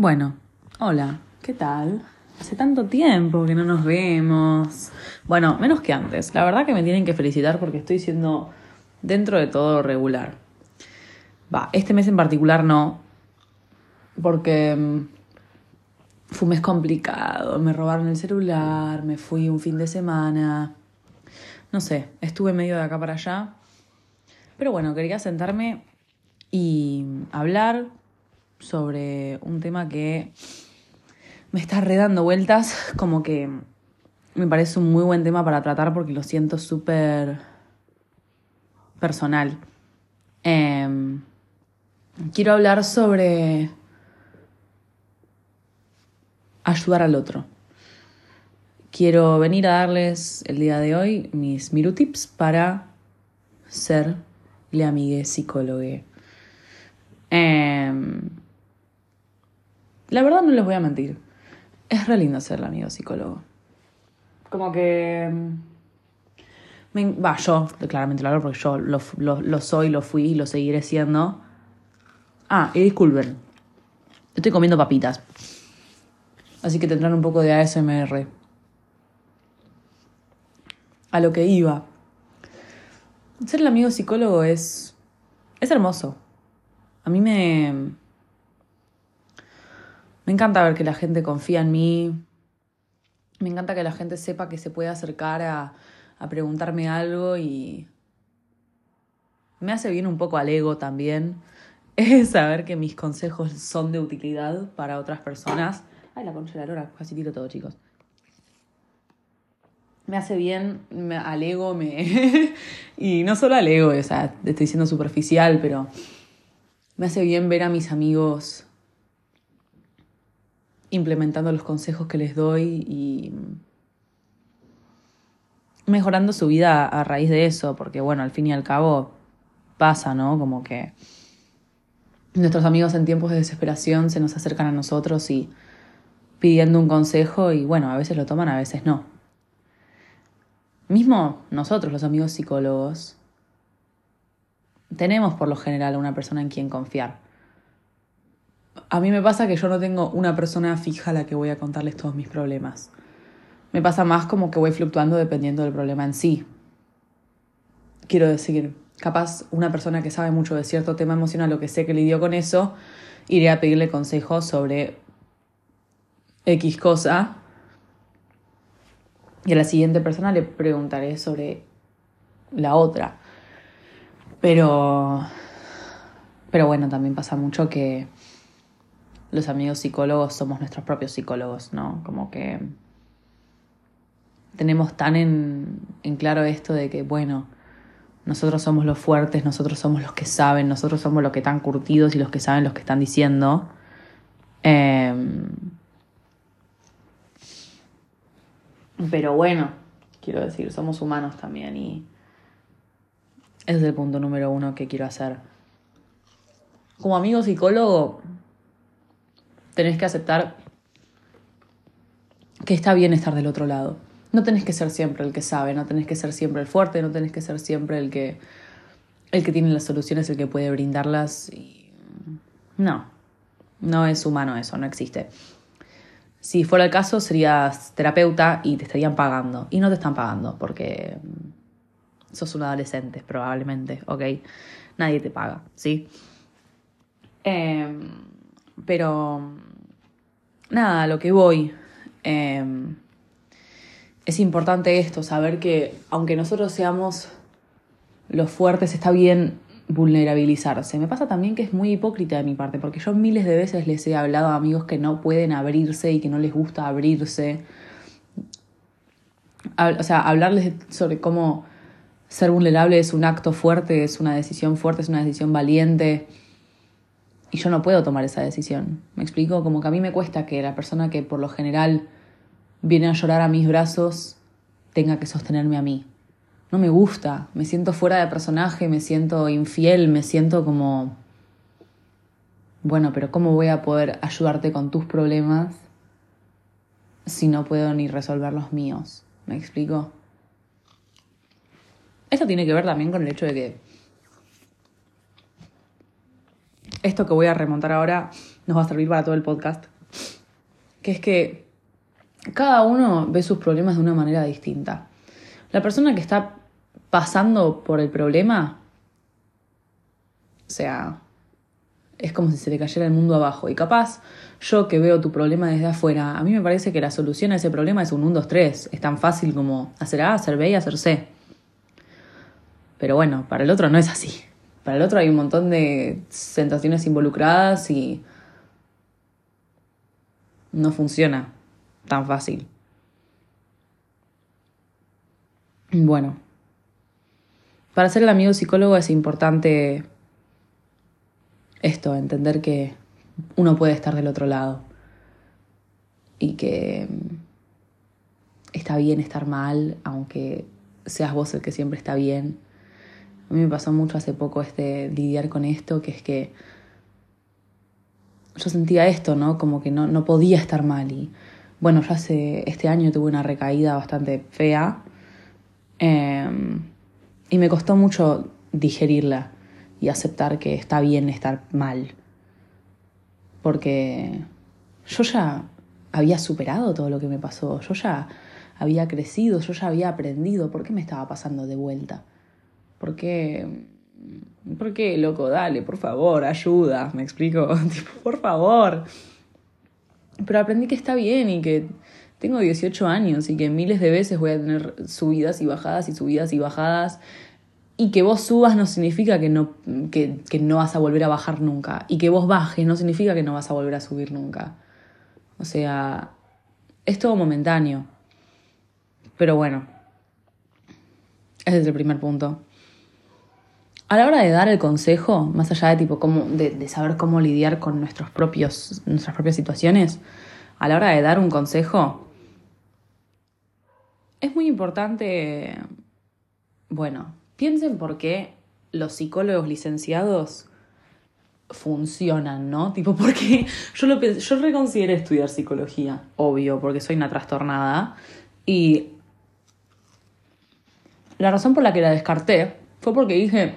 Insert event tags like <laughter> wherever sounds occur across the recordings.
Bueno, hola, ¿qué tal? Hace tanto tiempo que no nos vemos. Bueno, menos que antes. La verdad que me tienen que felicitar porque estoy siendo dentro de todo regular. Va, este mes en particular no, porque mm, fue un mes complicado. Me robaron el celular, me fui un fin de semana. No sé, estuve medio de acá para allá. Pero bueno, quería sentarme y hablar sobre un tema que me está redando vueltas, como que me parece un muy buen tema para tratar porque lo siento súper personal. Em, quiero hablar sobre ayudar al otro. Quiero venir a darles el día de hoy mis tips para ser le amigue psicólogo. Em, la verdad no les voy a mentir. Es re lindo ser el amigo psicólogo. Como que... Mm, va, yo claramente lo hablo porque yo lo, lo, soy, lo fui y lo seguiré siendo. Ah, y disculpen. Estoy comiendo papitas. Así que tendrán un poco de ASMR. A lo que iba. Ser el amigo psicólogo es. es hermoso. A mí me. Me encanta ver que la gente confía en mí. Me encanta que la gente sepa que se puede acercar a, preguntarme algo y me hace bien un poco al ego también <laughs> saber que mis consejos son de utilidad para otras personas. Ay, la concha de la lora, casi tiro todo, chicos. Me hace bien al ego, me... <laughs> y no solo al ego, o sea, estoy siendo superficial, pero me hace bien ver a mis amigos implementando los consejos que les doy y mejorando su vida a raíz de eso, porque bueno, al fin y al cabo pasa, ¿no? Como que nuestros amigos en tiempos de desesperación se nos acercan a nosotros y pidiendo un consejo y bueno, a veces lo toman, a veces no. Mismo nosotros, los amigos psicólogos, tenemos por lo general una persona en quien confiar a mí me pasa que yo no tengo una persona fija a la que voy a contarles todos mis problemas. Me pasa más como que voy fluctuando dependiendo del problema en sí. Quiero decir, capaz una persona que sabe mucho de cierto tema emocional o que sé que lidió con eso, iré a pedirle consejos sobre X cosa. Y a la siguiente persona le preguntaré sobre la otra. Pero. Pero bueno, también pasa mucho que los amigos psicólogos somos nuestros propios psicólogos, ¿no? Como que tenemos tan en, claro esto de que, bueno, nosotros somos los fuertes, nosotros somos los que saben, nosotros somos los que están curtidos y los que saben los que están diciendo. Em, pero bueno, quiero decir, somos humanos también y ese es el punto número uno que quiero hacer. Como amigo psicólogo, tenés que aceptar que está bien estar del otro lado. No tenés que ser siempre el que sabe, no tenés que ser siempre el fuerte, no tenés que ser siempre el que, el que tiene las soluciones, el que puede brindarlas. No, no es humano eso, no existe. Si fuera el caso, serías terapeuta y te estarían pagando. Y no te están pagando porque sos un adolescente, probablemente, ¿ok? Nadie te paga, ¿sí? Em, pero nada, a lo que voy. Em, es importante esto, saber que aunque nosotros seamos los fuertes, está bien vulnerabilizarse. Me pasa también que es muy hipócrita de mi parte, porque yo miles de veces les he hablado a amigos que no pueden abrirse y que no les gusta abrirse. O sea, hablarles sobre cómo ser vulnerable es un acto fuerte, es una decisión fuerte, es una decisión valiente y yo no puedo tomar esa decisión. ¿Me explico? Como que a mí me cuesta que la persona que por lo general viene a llorar a mis brazos tenga que sostenerme a mí. No me gusta, me siento fuera de personaje, me siento infiel, me siento como... Bueno, pero ¿cómo voy a poder ayudarte con tus problemas si no puedo ni resolver los míos? ¿Me explico? Esto tiene que ver también con el hecho de que esto que voy a remontar ahora nos va a servir para todo el podcast, que es que cada uno ve sus problemas de una manera distinta. La persona que está pasando por el problema, o sea, es como si se le cayera el mundo abajo. Y capaz, yo que veo tu problema desde afuera, a mí me parece que la solución a ese problema es un 1, 2, 3. Es tan fácil como hacer A, hacer B y hacer C. Pero bueno, para el otro no es así. Para el otro hay un montón de sensaciones involucradas y no funciona tan fácil. Bueno, para ser el amigo psicólogo es importante esto, entender que uno puede estar del otro lado y que está bien estar mal, aunque seas vos el que siempre está bien. A mí me pasó mucho hace poco este lidiar con esto, que es que yo sentía esto, ¿no? Como que no, no podía estar mal. Y bueno, ya hace este año tuve una recaída bastante fea. Em, y me costó mucho digerirla y aceptar que está bien estar mal. Porque yo ya había superado todo lo que me pasó, yo ya había crecido, yo ya había aprendido. ¿Por qué me estaba pasando de vuelta? ¿Por qué? ¿Por qué, loco? Dale, por favor, ayuda. ¿Me explico? <laughs> tipo, por favor. Pero aprendí que está bien y que tengo 18 años y que miles de veces voy a tener subidas y bajadas y subidas y bajadas. Y que vos subas no significa que no, que, que no vas a volver a bajar nunca. Y que vos bajes no significa que no vas a volver a subir nunca. O sea, es todo momentáneo. Pero bueno, ese es el primer punto. A la hora de dar el consejo, más allá de tipo cómo, de, saber cómo lidiar con nuestros propios, nuestras propias situaciones, a la hora de dar un consejo, es muy importante, bueno, piensen por qué los psicólogos licenciados funcionan, ¿no? Tipo, porque yo lo yo reconsideré estudiar psicología, obvio, porque soy una trastornada, y la razón por la que la descarté fue porque dije,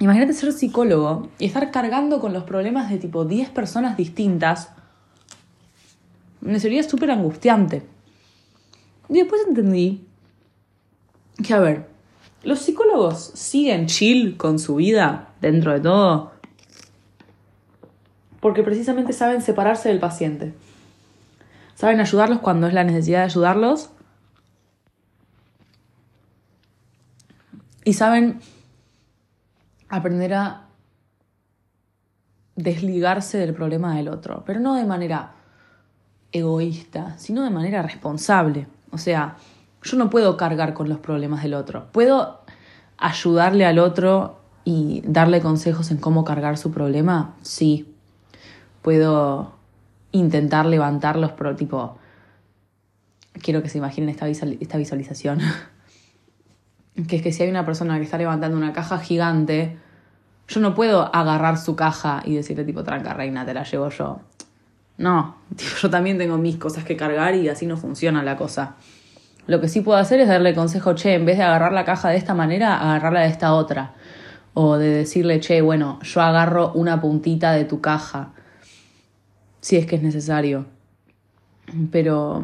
Imagínate ser psicólogo y estar cargando con los problemas de tipo 10 personas distintas. Me sería súper angustiante. Y después entendí que, a ver, los psicólogos siguen chill con su vida dentro de todo porque precisamente saben separarse del paciente. Saben ayudarlos cuando es la necesidad de ayudarlos. Y saben aprender a desligarse del problema del otro, pero no de manera egoísta, sino de manera responsable. O sea, yo no puedo cargar con los problemas del otro, puedo ayudarle al otro y darle consejos en cómo cargar su problema, sí. Puedo intentar levantar los tipo, quiero que se imaginen esta, esta visualización. <laughs> que es que si hay una persona que está levantando una caja gigante, yo no puedo agarrar su caja y decirle tipo, tranca reina, te la llevo yo. No, <laughs> yo también tengo mis cosas que cargar y así no funciona la cosa. Lo que sí puedo hacer es darle consejo, che, en vez de agarrar la caja de esta manera, agarrarla de esta otra. O de decirle, che, bueno, yo agarro una puntita de tu caja, si es que es necesario. Pero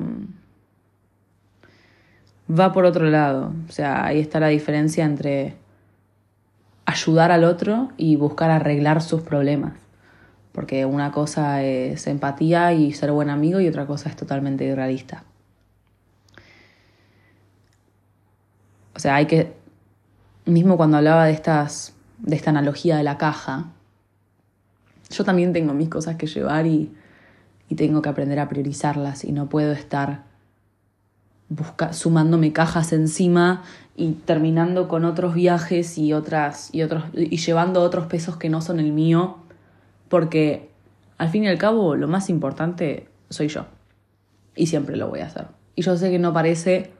va por otro lado. O sea, ahí está la diferencia entre ayudar al otro y buscar arreglar sus problemas. Porque una cosa es empatía y ser buen amigo y otra cosa es totalmente irrealista. O sea, hay que, mismo cuando hablaba de, estas, de esta analogía de la caja, yo también tengo mis cosas que llevar y, y tengo que aprender a priorizarlas y no puedo estar busca, sumándome cajas encima y terminando con otros viajes y otras y otros y llevando otros pesos que no son el mío porque al fin y al cabo lo más importante soy yo. Y siempre lo voy a hacer. Y yo sé que no parece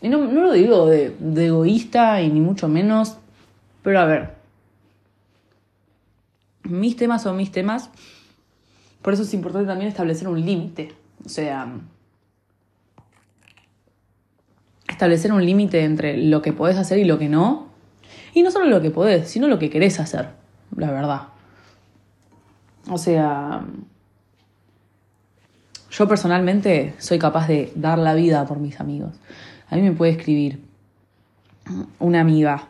y no, no lo digo de, de egoísta y ni mucho menos pero a ver. Mis temas son mis temas. Por eso es importante también establecer un límite. O sea establecer un límite entre lo que puedes hacer y lo que no. Y no solo lo que podés, sino lo que querés hacer, la verdad. O sea, yo personalmente soy capaz de dar la vida por mis amigos. A mí me puede escribir una amiga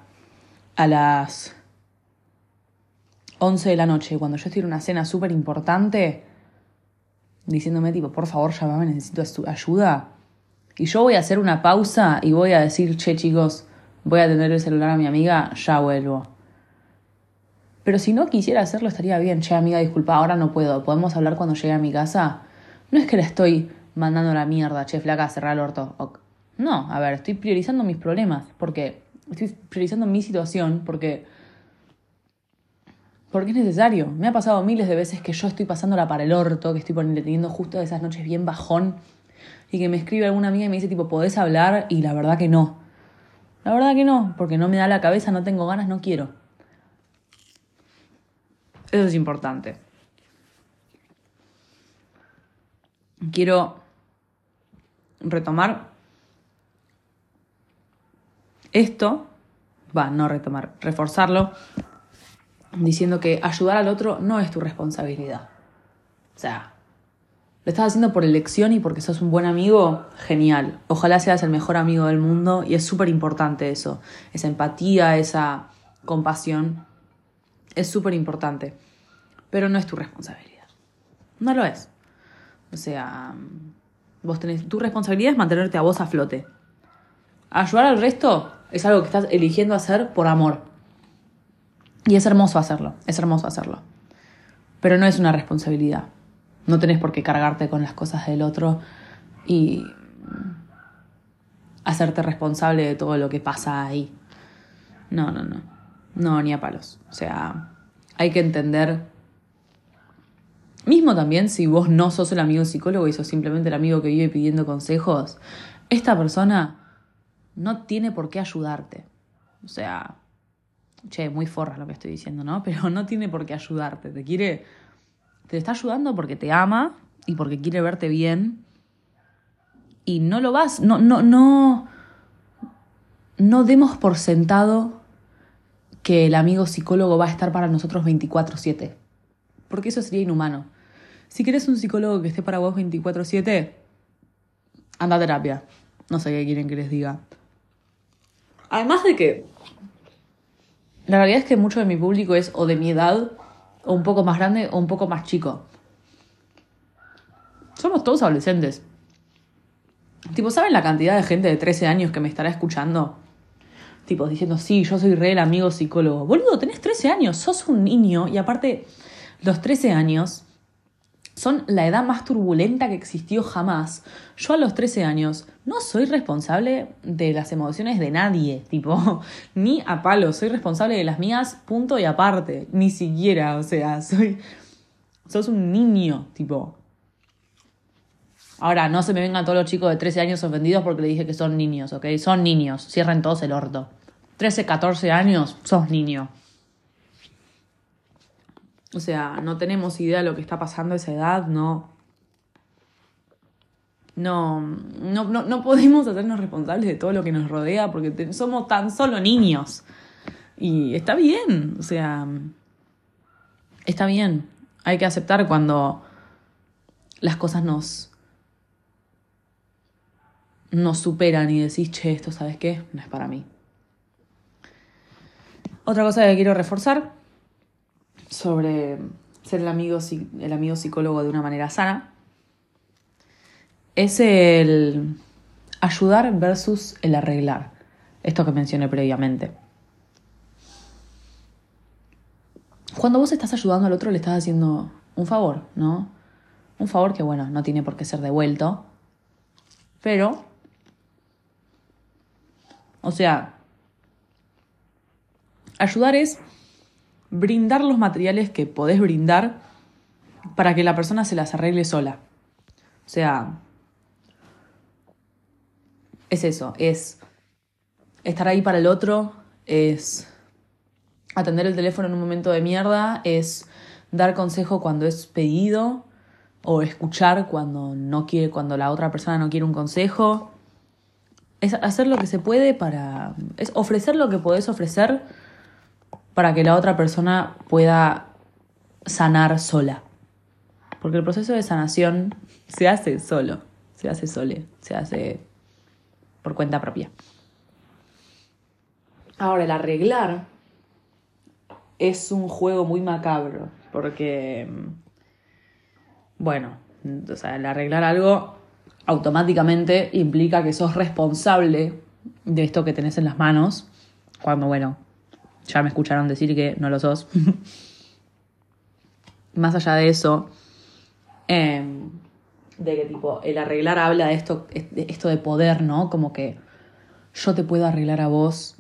a las 11 de la noche, cuando yo estoy en una cena súper importante, diciéndome tipo, por favor, llámame, necesito ayuda. Y yo voy a hacer una pausa y voy a decir, che chicos, voy a atender el celular a mi amiga, ya vuelvo. Pero si no quisiera hacerlo estaría bien, che amiga, disculpa, ahora no puedo, ¿podemos hablar cuando llegue a mi casa? No es que la estoy mandando la mierda, che flaca, cerrar el orto. No, a ver, estoy priorizando mis problemas, porque estoy priorizando mi situación, porque porque es necesario. Me ha pasado miles de veces que yo estoy pasándola para el orto, que estoy teniendo justo esas noches bien bajón, y que me escribe alguna amiga y me dice, tipo, ¿podés hablar? Y la verdad que no. La verdad que no, porque no me da la cabeza, no tengo ganas, no quiero. Eso es importante. Quiero retomar esto, va, no retomar, reforzarlo diciendo que ayudar al otro no es tu responsabilidad. O sea, lo estás haciendo por elección y porque sos un buen amigo, genial. Ojalá seas el mejor amigo del mundo y es súper importante eso, esa empatía, esa compasión. Es súper importante, pero no es tu responsabilidad. No lo es. O sea, vos tenés, tu responsabilidad es mantenerte a vos a flote. Ayudar al resto es algo que estás eligiendo hacer por amor. Y es hermoso hacerlo, es hermoso hacerlo. Pero no es una responsabilidad. No tenés por qué cargarte con las cosas del otro y hacerte responsable de todo lo que pasa ahí. No, no, no. No, ni a palos. O sea, hay que entender. Mismo también si vos no sos el amigo psicólogo y sos simplemente el amigo que vive pidiendo consejos, esta persona no tiene por qué ayudarte. O sea, che, muy forra lo que estoy diciendo, ¿no? <laughs> Pero no tiene por qué ayudarte, te quiere, te está ayudando porque te ama y porque quiere verte bien y no lo vas, no, no, no, no demos por sentado que el amigo psicólogo va a estar para nosotros 24/7, porque eso sería inhumano. Si quieres un psicólogo que esté para vos 24/7, anda a terapia. No sé qué quieren que les diga. Además de que la realidad es que mucho de mi público es o de mi edad, o un poco más grande, o un poco más chico. Somos todos adolescentes. Tipo, ¿saben la cantidad de gente de 13 años que me estará escuchando? Tipo, diciendo, sí, yo soy re amigo psicólogo. Boludo, tenés 13 años, sos un niño y aparte, los 13 años son la edad más turbulenta que existió jamás. Yo a los 13 años no soy responsable de las emociones de nadie, <laughs> tipo, ni a palo, soy responsable de las mías, punto y aparte, ni siquiera, o sea, <laughs> soy, sos un niño, tipo. Ahora, no se me vengan todos los chicos de 13 años ofendidos porque le dije que son niños, ¿ok? Son niños, cierren todos el orto. 13, 14 años, sos niño. O sea, no tenemos idea de lo que está pasando a esa edad, no. No, no, no, podemos hacernos responsables de todo lo que nos rodea porque somos tan solo niños. Y está bien, o sea, está bien. Hay que aceptar cuando las cosas nos, nos superan y decís, che, esto, ¿sabes qué? No es para mí. Otra cosa que quiero reforzar sobre ser el amigo, el amigo psicólogo de una manera sana es el ayudar versus el arreglar. Esto que mencioné previamente. Cuando vos estás ayudando al otro le estás haciendo un favor, ¿no? Un favor que, bueno, no tiene por qué ser devuelto. Pero, o sea, ayudar es brindar los materiales que podés brindar para que la persona se las arregle sola. O sea, es eso, es estar ahí para el otro, es atender el teléfono en un momento de mierda, es dar consejo cuando es pedido o escuchar cuando no quiere, cuando la otra persona no quiere un consejo. Es hacer lo que se puede para. es ofrecer lo que podés ofrecer para que la otra persona pueda sanar sola. Porque el proceso de sanación se hace solo, se hace sole, se hace por cuenta propia. Ahora, el arreglar es un juego muy macabro, porque, bueno, o sea, el arreglar algo automáticamente implica que sos responsable de esto que tenés en las manos, cuando, bueno, ya me escucharon decir que no lo sos. <laughs> Más allá de eso, em, de que tipo, el arreglar habla de esto, de esto de poder, ¿no? Como que yo te puedo arreglar a vos,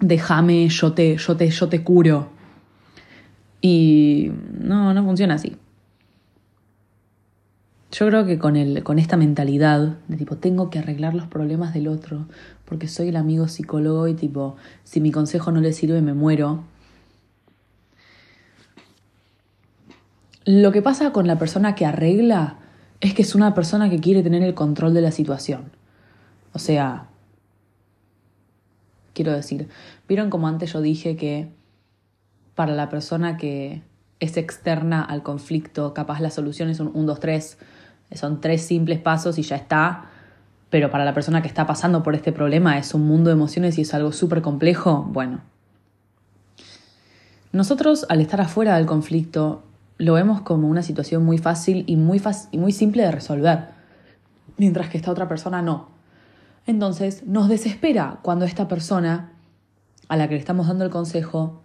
déjame, yo te, yo te, yo te curo. Y no, no funciona así. Yo creo que con, el, con esta mentalidad de tipo, tengo que arreglar los problemas del otro, porque soy el amigo psicólogo y tipo, si mi consejo no le sirve, me muero. Lo que pasa con la persona que arregla es que es una persona que quiere tener el control de la situación. O sea, quiero decir, vieron como antes yo dije que para la persona que es externa al conflicto, capaz la solución es un 1, 2, 3, son tres simples pasos y ya está. Pero para la persona que está pasando por este problema es un mundo de emociones y es algo súper complejo. Bueno. Nosotros al estar afuera del conflicto lo vemos como una situación muy fácil y muy, y muy simple de resolver. Mientras que esta otra persona no. Entonces nos desespera cuando esta persona a la que le estamos dando el consejo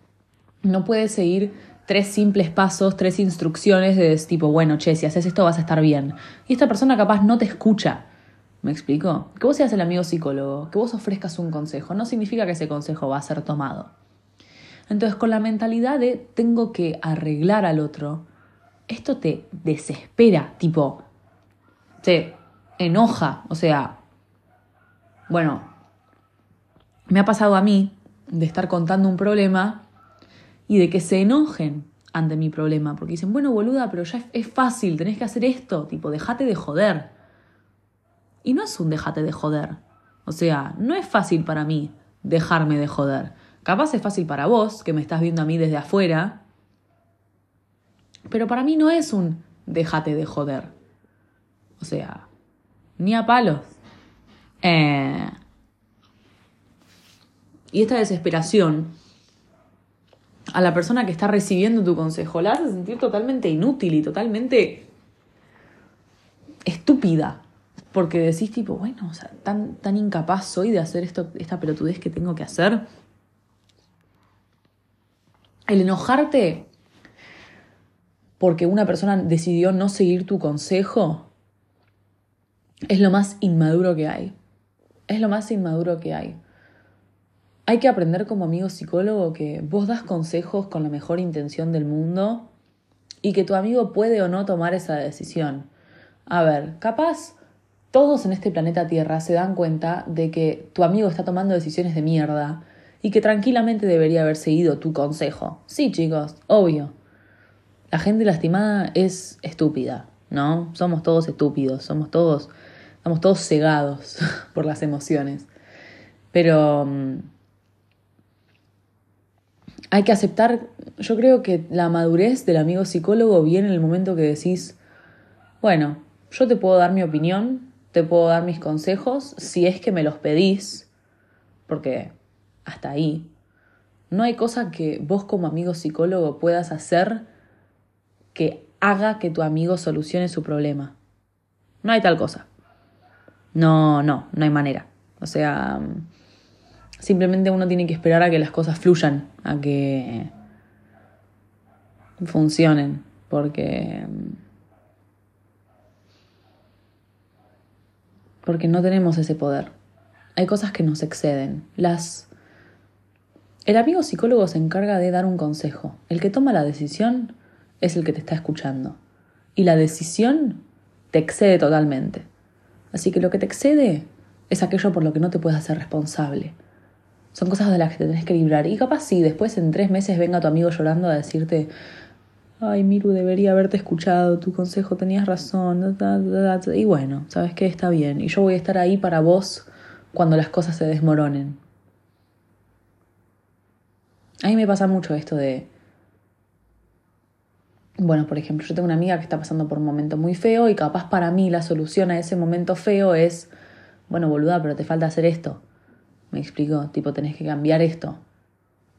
no puede seguir tres simples pasos, tres instrucciones de tipo, bueno, che, si haces esto vas a estar bien. Y esta persona capaz no te escucha. ¿Me explico? Que vos seas el amigo psicólogo, que vos ofrezcas un consejo, no significa que ese consejo va a ser tomado. Entonces, con la mentalidad de tengo que arreglar al otro, esto te desespera, tipo, te enoja, o sea, bueno, me ha pasado a mí de estar contando un problema y de que se enojen ante mi problema, porque dicen, bueno, boluda, pero ya es, fácil, tenés que hacer esto, tipo, dejate de joder. Y no es un dejate de joder. O sea, no es fácil para mí dejarme de joder. Capaz es fácil para vos, que me estás viendo a mí desde afuera, pero para mí no es un déjate de joder. O sea, ni a palos. Eh... Y esta desesperación a la persona que está recibiendo tu consejo. La hace sentir totalmente inútil y totalmente estúpida. Porque decís tipo, bueno, o sea, tan, tan incapaz soy de hacer esto, esta pelotudez que tengo que hacer. El enojarte porque una persona decidió no seguir tu consejo es lo más inmaduro que hay. Es lo más inmaduro que hay. Hay que aprender como amigo psicólogo que vos das consejos con la mejor intención del mundo y que tu amigo puede o no tomar esa decisión. A ver, capaz todos en este planeta Tierra se dan cuenta de que tu amigo está tomando decisiones de mierda y que tranquilamente debería haber seguido tu consejo. Sí, chicos, obvio. La gente lastimada es estúpida, ¿no? Somos todos estúpidos, somos todos, estamos todos cegados <laughs> por las emociones. Pero mm, hay que aceptar, yo creo que la madurez del amigo psicólogo viene en el momento que decís, bueno, yo te puedo dar mi opinión, te puedo dar mis consejos, si es que me los pedís, porque hasta ahí, no hay cosa que vos como amigo psicólogo puedas hacer que haga que tu amigo solucione su problema. No hay tal cosa. No, no, no hay manera. O sea, Simplemente uno tiene que esperar a que las cosas fluyan, a que funcionen, porque porque no tenemos ese poder. Hay cosas que nos exceden. Las el amigo psicólogo se encarga de dar un consejo. El que toma la decisión es el que te está escuchando. Y la decisión te excede totalmente. Así que lo que te excede es aquello por lo que no te puedes hacer responsable. Son cosas de las que te tenés que librar. Y capaz sí, después en tres meses venga tu amigo llorando a decirte, ay, Miru, debería haberte escuchado, tu consejo tenías razón. Y bueno, sabes que está bien. Y yo voy a estar ahí para vos cuando las cosas se desmoronen. A mí me pasa mucho esto de... Bueno, por ejemplo, yo tengo una amiga que está pasando por un momento muy feo y capaz para mí la solución a ese momento feo es, bueno, boluda, pero te falta hacer esto. Me explico, tipo, tenés que cambiar esto.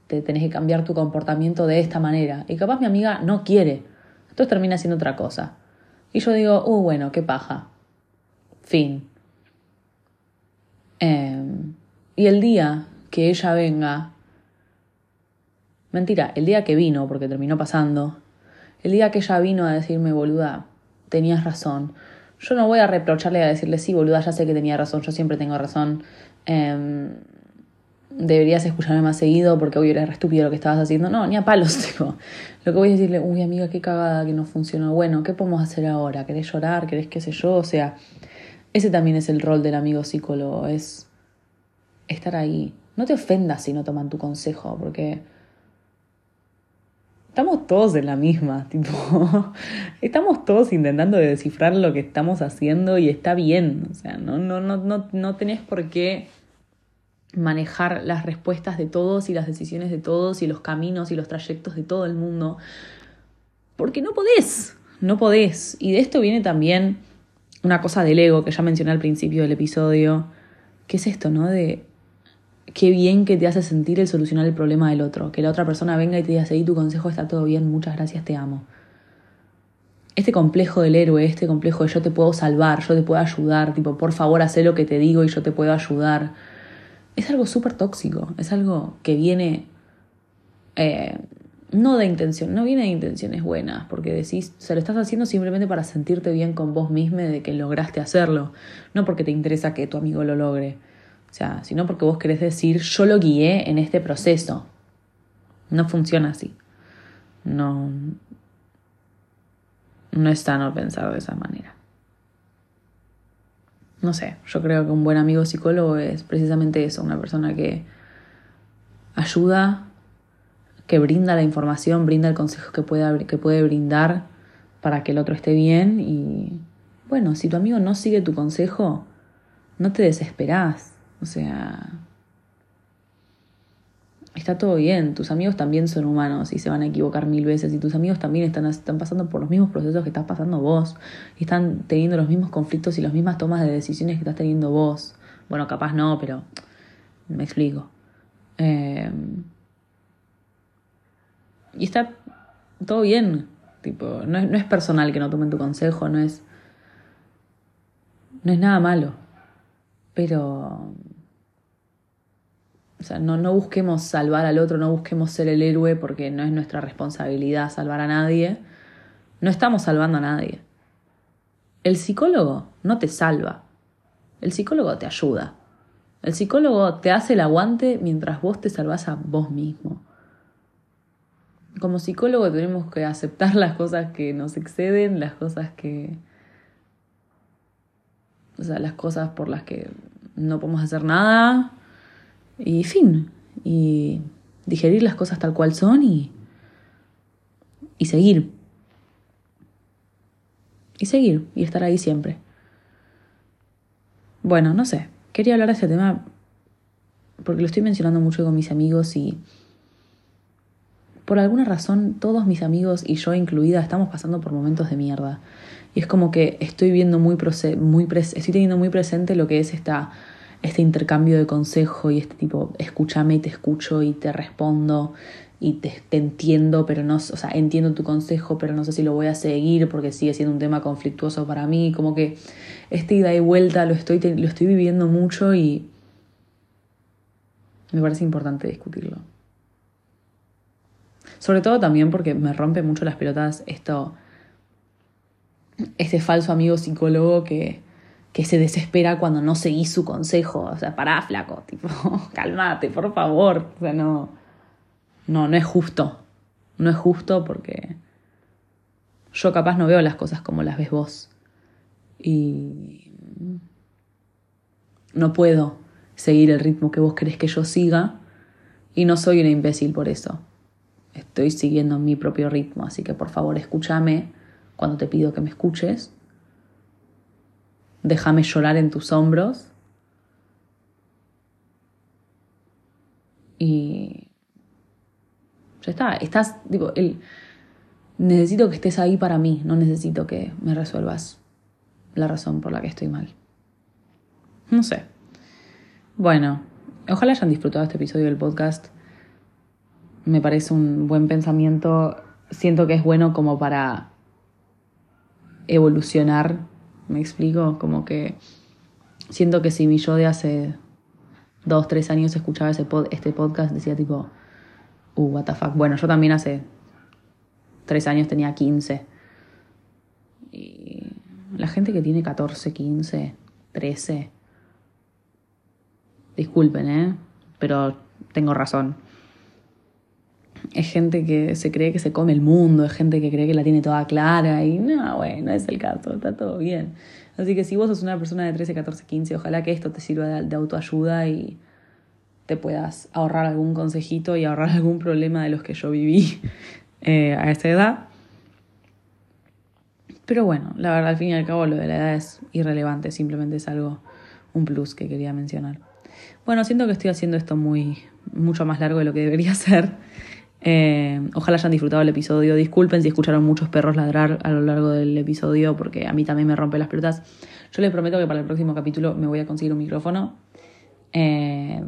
Te tenés que cambiar tu comportamiento de esta manera. Y capaz mi amiga no quiere. Entonces termina haciendo otra cosa. Y yo digo, uh, bueno, qué paja. Fin. Em, y el día que ella venga, mentira, el día que vino, porque terminó pasando, el día que ella vino a decirme, boluda, tenías razón. Yo no voy a reprocharle a decirle, sí, boluda, ya sé que tenía razón, yo siempre tengo razón. Em, deberías escucharme más seguido porque hoy era re estúpido lo que estabas haciendo. No, ni a palos, <laughs> tipo. Lo que voy a decirle, uy, amiga, qué cagada que no funcionó. Bueno, ¿qué podemos hacer ahora? ¿Querés llorar? ¿Querés qué sé yo? O sea, ese también es el rol del amigo psicólogo, es estar ahí. No te ofendas si no toman tu consejo, porque estamos todos en la misma, <laughs> tipo, estamos todos intentando descifrar lo que estamos haciendo y está bien, o sea, no, no, no, no, no tenés por qué manejar las respuestas de todos y las decisiones de todos y los caminos y los trayectos de todo el mundo. Porque no podés, no podés. Y de esto viene también una cosa del ego que ya mencioné al principio del episodio, que es esto, ¿no? De qué bien que te hace sentir el solucionar el problema del otro. Que la otra persona venga y te diga, seguí tu consejo, está todo bien, muchas gracias, te amo. Este complejo del héroe, este complejo de yo te puedo salvar, yo te puedo ayudar, tipo, por favor, haz lo que te digo y yo te puedo ayudar es algo súper tóxico, es algo que viene eh, no de intención, no viene de intenciones buenas, porque decís, se lo estás haciendo simplemente para sentirte bien con vos mismo de que lograste hacerlo, no porque te interesa que tu amigo lo logre, o sea, sino porque vos querés decir, yo lo guié en este proceso. No funciona así. No, no es sano pensar de esa manera no sé, yo creo que un buen amigo psicólogo es precisamente eso, una persona que ayuda, que brinda la información, brinda el consejo que, pueda, que puede brindar para que el otro esté bien y bueno, si tu amigo no sigue tu consejo, no te desesperás, o sea, está todo bien, tus amigos también son humanos y se van a equivocar mil veces y tus amigos también están, están pasando por los mismos procesos que estás pasando vos y están teniendo los mismos conflictos y las mismas tomas de decisiones que estás teniendo vos. Bueno, capaz no, pero me explico. Em, y está todo bien, tipo, no no es personal que no tomen tu consejo, no es, no es nada malo, pero o sea, no, no busquemos salvar al otro, no busquemos ser el héroe porque no es nuestra responsabilidad salvar a nadie. No estamos salvando a nadie. El psicólogo no te salva. El psicólogo te ayuda. El psicólogo te hace el aguante mientras vos te salvás a vos mismo. Como psicólogo tenemos que aceptar las cosas que nos exceden, las cosas que... O sea, las cosas por las que no podemos hacer nada, y fin, y digerir las cosas tal cual son y, y seguir. Y seguir y estar ahí siempre. Bueno, no sé, quería hablar de este tema porque lo estoy mencionando mucho con mis amigos y por alguna razón todos mis amigos y yo incluida estamos pasando por momentos de mierda. Y es como que estoy viendo muy, muy estoy teniendo muy presente lo que es esta este intercambio de consejo y este tipo, escúchame y te escucho y te respondo y te, entiendo, pero no, o sea, entiendo tu consejo, pero no sé si lo voy a seguir porque sigue siendo un tema conflictuoso para mí, como que este ida y vuelta lo estoy, lo estoy viviendo mucho y me parece importante discutirlo. Sobre todo también porque me rompe mucho las pelotas esto, este falso amigo psicólogo que que se desespera cuando no seguís su consejo. O sea, pará, flaco, <laughs> tipo, cálmate, por favor. O sea, no, no, no es justo. No es justo porque yo capaz no veo las cosas como las ves vos. Y no puedo seguir el ritmo que vos querés que yo siga y no soy una imbécil por eso. Estoy siguiendo mi propio ritmo, así que por favor escúchame cuando te pido que me escuches déjame llorar en tus hombros. Y, Ya está, estás, digo, el, necesito que estés ahí para mí, no necesito que me resuelvas la razón por la que estoy mal. No sé. Bueno, ojalá hayan disfrutado este episodio del podcast. Me parece un buen pensamiento. Siento que es bueno como para evolucionar. ¿Me explico? Como que siento que si mi yo de hace dos, tres años escuchaba ese este podcast, decía tipo, uh, what the fuck. Bueno, yo también hace tres años tenía 15. Y la gente que tiene 14, 15, 13, disculpen, ¿eh? Pero tengo razón. Es gente que se cree que se come el mundo, es gente que cree que la tiene toda clara y no, bueno, no es el caso, está todo bien. Así que si vos sos una persona de 13, 14, 15, ojalá que esto te sirva de, autoayuda y te puedas ahorrar algún consejito y ahorrar <laughs> algún problema de los que yo viví <laughs> eh, a esa edad. Pero bueno, la verdad, al fin y al cabo, lo de la edad es irrelevante, simplemente es algo, un plus que quería mencionar. Bueno, siento que estoy haciendo esto muy, mucho más largo de lo que debería <laughs> ser. Eh, ojalá hayan disfrutado el episodio. Disculpen si escucharon muchos perros ladrar a lo largo del episodio, porque a mí también me rompe las pelotas. Yo les prometo que para el próximo capítulo me voy a conseguir un micrófono. Eh,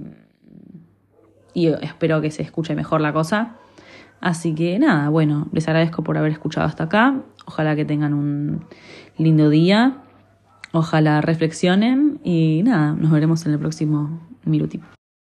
y espero que se escuche mejor la cosa. Así que nada, bueno, les agradezco por haber escuchado hasta acá. Ojalá que tengan un lindo día. Ojalá reflexionen y nada, nos veremos en el próximo Minuti.